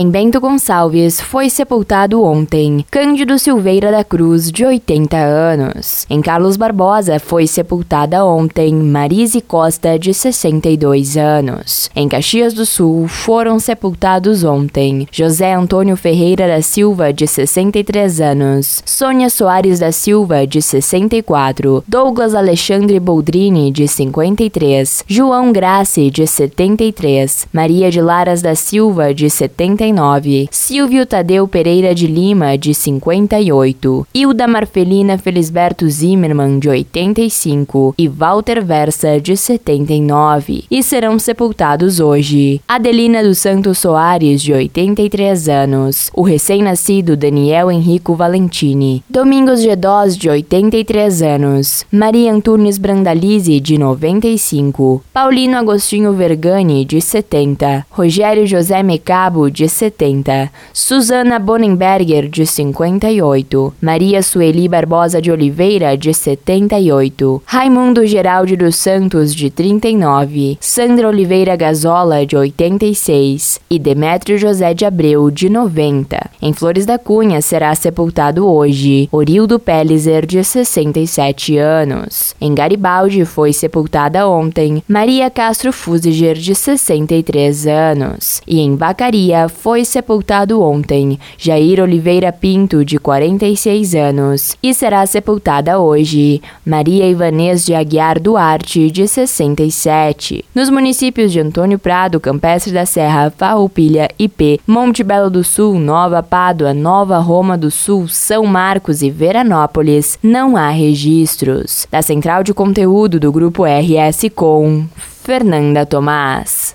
Em Bento Gonçalves foi sepultado ontem Cândido Silveira da Cruz, de 80 anos. Em Carlos Barbosa foi sepultada ontem Marise Costa, de 62 anos. Em Caxias do Sul foram sepultados ontem José Antônio Ferreira da Silva, de 63 anos, Sônia Soares da Silva, de 64, Douglas Alexandre Boldrini, de 53, João Grace, de 73, Maria de Laras da Silva, de 79, 59, Silvio Tadeu Pereira de Lima, de 58, Hilda Marfelina Felisberto Zimmermann, de 85 e Walter Versa, de 79, e serão sepultados hoje. Adelina dos Santos Soares, de 83 anos, o recém-nascido Daniel Henrico Valentini, Domingos Gedós, de 83 anos, Maria Antunes Brandalize, de 95, Paulino Agostinho Vergani, de 70, Rogério José Mecabo, de 70, Susana Bonenberger, de 58, Maria Sueli Barbosa de Oliveira, de 78, Raimundo Geraldi dos Santos, de 39, Sandra Oliveira Gazola, de 86 e Demétrio José de Abreu, de 90. Em Flores da Cunha será sepultado hoje Orildo Pellizer, de 67 anos. Em Garibaldi foi sepultada ontem Maria Castro Fusiger, de 63 anos. E em Vacaria foi sepultado ontem Jair Oliveira Pinto, de 46 anos, e será sepultada hoje Maria Ivanês de Aguiar Duarte, de 67. Nos municípios de Antônio Prado, Campestre da Serra, Farroupilha, IP, Monte Belo do Sul, Nova Pádua, Nova Roma do Sul, São Marcos e Veranópolis, não há registros. Da Central de Conteúdo do Grupo RS Com, Fernanda Tomás.